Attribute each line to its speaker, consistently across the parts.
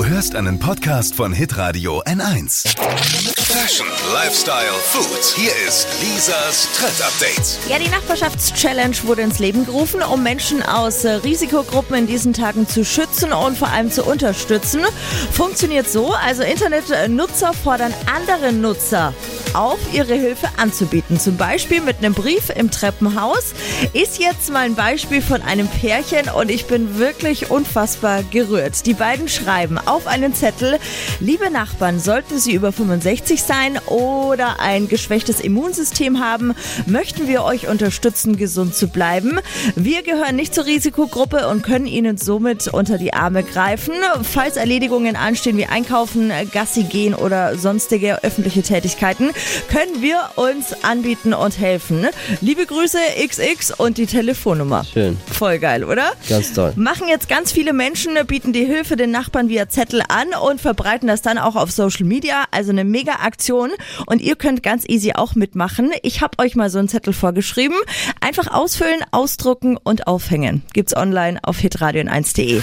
Speaker 1: Du hörst einen Podcast von Hitradio N1. Fashion, Lifestyle, Food. Hier ist Lisas Trend Update.
Speaker 2: Ja, die Nachbarschaftschallenge wurde ins Leben gerufen, um Menschen aus äh, Risikogruppen in diesen Tagen zu schützen und vor allem zu unterstützen. Funktioniert so, also Internetnutzer fordern andere Nutzer auf, ihre Hilfe anzubieten. Zum Beispiel mit einem Brief im Treppenhaus. Ist jetzt mal ein Beispiel von einem Pärchen und ich bin wirklich unfassbar gerührt. Die beiden schreiben auf einen Zettel, liebe Nachbarn, sollten Sie über 65 sein oder ein geschwächtes Immunsystem haben, möchten wir euch unterstützen, gesund zu bleiben. Wir gehören nicht zur Risikogruppe und können Ihnen somit unter die Arme greifen. Falls Erledigungen anstehen wie Einkaufen, Gassi gehen oder sonstige öffentliche Tätigkeiten, können wir uns anbieten und helfen. Liebe Grüße XX und die Telefonnummer.
Speaker 3: Schön.
Speaker 2: Voll geil, oder?
Speaker 3: Ganz toll.
Speaker 2: Machen jetzt ganz viele Menschen, bieten die Hilfe den Nachbarn via Zettel an und verbreiten das dann auch auf Social Media. Also eine mega Aktion. Und ihr könnt ganz easy auch mitmachen. Ich habe euch mal so einen Zettel vorgeschrieben. Einfach ausfüllen, ausdrucken und aufhängen. Gibt's online auf hitradion1.de.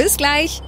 Speaker 4: Bis gleich.